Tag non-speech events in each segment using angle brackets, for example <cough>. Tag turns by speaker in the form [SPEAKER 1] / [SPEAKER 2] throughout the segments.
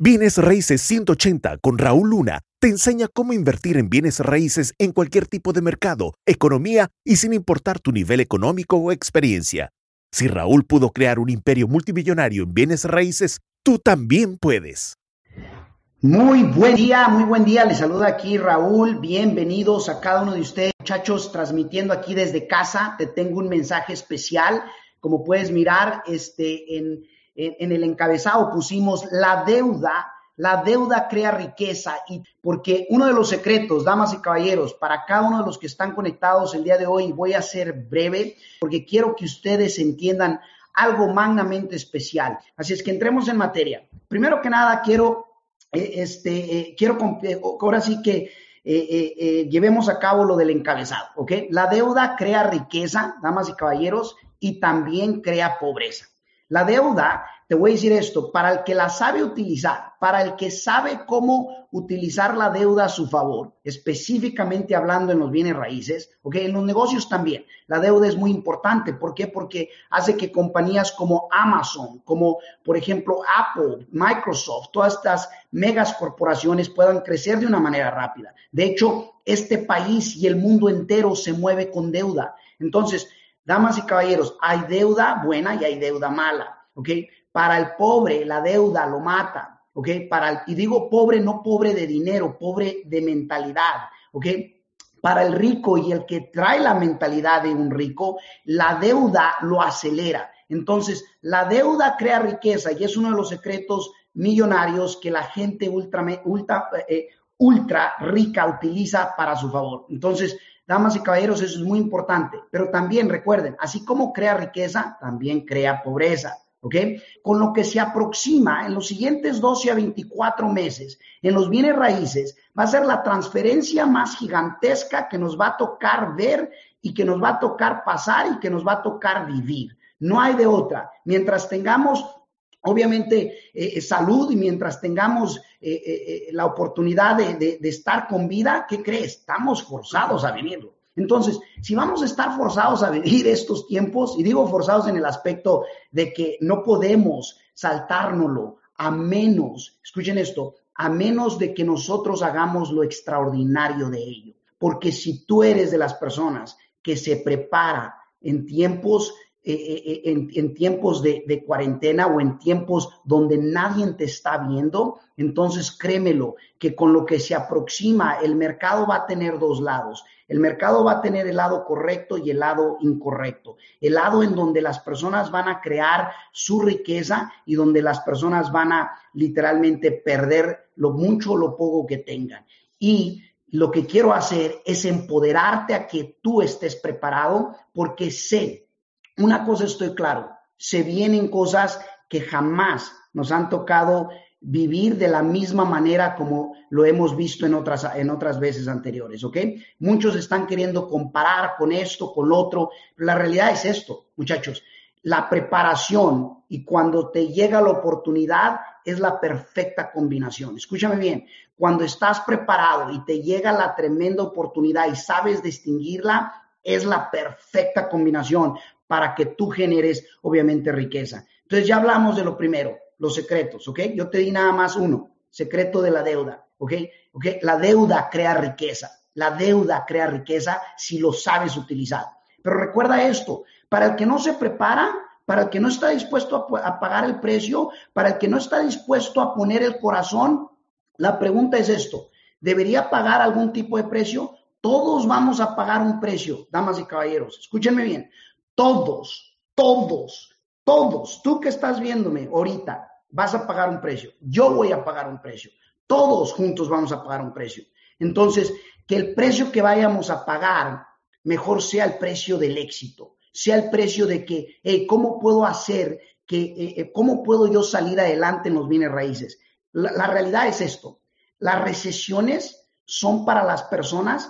[SPEAKER 1] Bienes Raíces 180 con Raúl Luna te enseña cómo invertir en bienes raíces en cualquier tipo de mercado, economía y sin importar tu nivel económico o experiencia. Si Raúl pudo crear un imperio multimillonario en bienes raíces, tú también puedes.
[SPEAKER 2] Muy buen día, muy buen día. Les saluda aquí Raúl. Bienvenidos a cada uno de ustedes, muchachos, transmitiendo aquí desde casa. Te tengo un mensaje especial. Como puedes mirar, este, en en, el encabezado pusimos la deuda, la deuda crea riqueza y porque uno de los secretos, damas y caballeros, para cada uno de los que están conectados el día de hoy, voy a ser breve porque quiero que ustedes entiendan algo magnamente especial. Así es que entremos en materia. Primero que nada, quiero, eh, este, eh, quiero, eh, ahora sí que llevemos a cabo lo del encabezado, ¿ok? La deuda crea riqueza, damas y caballeros, y también crea pobreza. La deuda, te voy a decir esto, para el que la sabe utilizar, para el que sabe cómo utilizar la deuda a su favor, específicamente hablando en los bienes raíces, ¿ok? En los negocios también. La deuda es muy importante. ¿Por qué? Porque hace que compañías como Amazon, como por ejemplo Apple, Microsoft, todas estas megas corporaciones puedan crecer de una manera rápida. De hecho, este país y el mundo entero se mueve con deuda. Entonces, Damas y caballeros, hay deuda buena y hay deuda mala, ¿ok? Para el pobre, la deuda lo mata, ¿ok? Para el, y digo pobre, no pobre de dinero, pobre de mentalidad, ¿ok? Para el rico y el que trae la mentalidad de un rico, la deuda lo acelera. Entonces, la deuda crea riqueza y es uno de los secretos millonarios que la gente ultra, ultra, eh, ultra rica utiliza para su favor. Entonces, Damas y caballeros, eso es muy importante. Pero también recuerden, así como crea riqueza, también crea pobreza. ¿Ok? Con lo que se aproxima en los siguientes 12 a 24 meses en los bienes raíces, va a ser la transferencia más gigantesca que nos va a tocar ver y que nos va a tocar pasar y que nos va a tocar vivir. No hay de otra. Mientras tengamos obviamente eh, eh, salud y mientras tengamos eh, la oportunidad de, estar con vida, ¿qué crees? Estamos forzados a vivirlo. Entonces, si vamos a estar forzados a vivir <laughs> estos tiempos, y digo forzados en el aspecto de que no podemos saltárnoslo a menos, escuchen esto, a menos de que nosotros hagamos lo extraordinario de ello. Porque si tú eres de las personas que se prepara en tiempos eh, eh, eh, en, tiempos de, cuarentena o en tiempos donde nadie te está viendo, entonces créemelo que con lo que se aproxima el mercado va a tener dos lados. El mercado va a tener el lado correcto y el lado incorrecto. El lado en donde las personas van a crear su riqueza y donde las personas van a literalmente perder lo mucho o lo poco que tengan. Y lo que quiero hacer es empoderarte a que tú estés preparado porque sé una cosa estoy claro, se vienen cosas que jamás nos han tocado vivir de la misma manera como lo hemos visto en otras, en otras veces anteriores, ¿ok? Muchos están queriendo comparar con esto, con otro. La realidad es esto, muchachos. La preparación y cuando te llega la oportunidad es la perfecta combinación. Escúchame bien, cuando estás preparado y te llega la tremenda oportunidad y sabes distinguirla, es la perfecta combinación para que tú generes, obviamente, riqueza. Entonces ya hablamos de lo primero, los secretos, ¿ok? Yo te di nada más uno, secreto de la deuda, ¿ok? ¿ok? La deuda crea riqueza, la deuda crea riqueza si lo sabes utilizar. Pero recuerda esto, para el que no se prepara, para el que no está dispuesto a, a pagar el precio, para el que no está dispuesto a poner el corazón, la pregunta es esto, ¿debería pagar algún tipo de precio? Todos vamos a pagar un precio, damas y caballeros. Escúchenme bien. Todos, todos, todos, tú que estás viéndome ahorita, vas a pagar un precio. Yo voy a pagar un precio. Todos juntos vamos a pagar un precio. Entonces, que el precio que vayamos a pagar mejor sea el precio del éxito, sea el precio de que, ¿cómo puedo hacer que, eh, eh, cómo puedo yo salir adelante en los bienes raíces? la realidad es esto, las recesiones son para las personas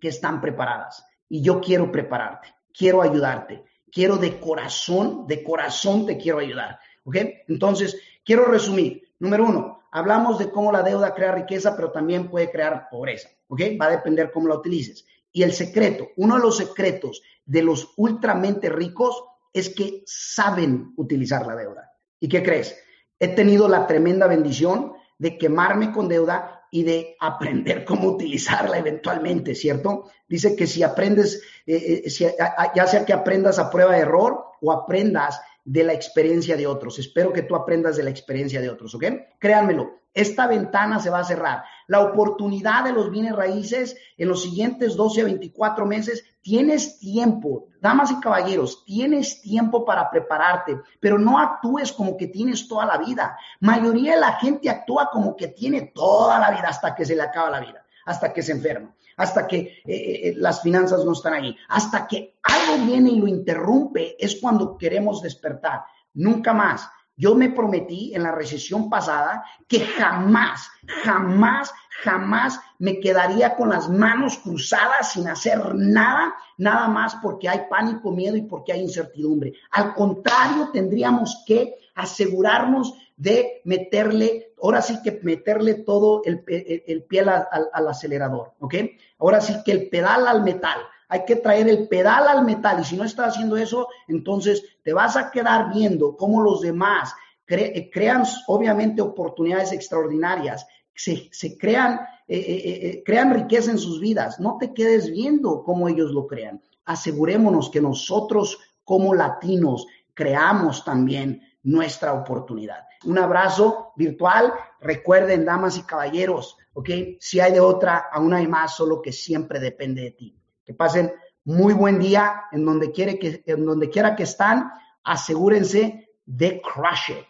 [SPEAKER 2] que están preparadas y yo quiero prepararte quiero ayudarte. Quiero de corazón, de corazón te quiero ayudar. ¿Ok? Entonces, quiero resumir. Número uno, hablamos de cómo la deuda crea riqueza, pero también puede crear pobreza. ¿Ok? Va a depender cómo la utilices. Y el secreto, uno de los secretos de los ultramente ricos es que saben utilizar la deuda. ¿Y qué crees? he tenido la tremenda bendición de quemarme con deuda y de aprender <laughs> cómo utilizarla eventualmente, ¿cierto? Dice que si aprendes, eh, eh, ya sea que aprendas a prueba de error o aprendas de la experiencia de otros. Espero que tú aprendas de la experiencia de otros, ¿ok? Créanmelo, esta ventana se va a cerrar. La oportunidad de los bienes raíces en los siguientes 12 a 24 meses, tienes tiempo, damas y caballeros, tienes tiempo para prepararte, pero no actúes como que tienes toda la vida. Mayoría de la gente actúa como que tiene toda la vida hasta que se le acaba la vida, hasta que se enferma, hasta que eh, eh, las finanzas no están ahí, hasta que algo viene y lo interrumpe, es cuando queremos despertar. Nunca más. Yo me prometí en la recesión pasada que jamás, jamás, jamás me quedaría con las manos cruzadas sin hacer nada, nada más porque hay pánico, miedo y porque hay incertidumbre. Al contrario, tendríamos que asegurarnos de meterle, ahora sí que meterle todo el, pie al, al acelerador, ¿ok? Ahora sí que el pedal al metal hay que traer el pedal al metal y si no estás haciendo eso, entonces te vas a quedar viendo cómo los demás eh, crean obviamente oportunidades extraordinarias, se, crean, eh, eh, crean riqueza en sus vidas. No te quedes viendo cómo ellos lo crean. Asegurémonos que nosotros como latinos creamos también nuestra oportunidad. Un abrazo virtual. Recuerden, damas y caballeros, ¿ok? Si hay de otra, aún hay más, solo que siempre depende de ti. Que pasen muy buen día en donde, quiere que, en donde quiera que están. Asegúrense de crush it.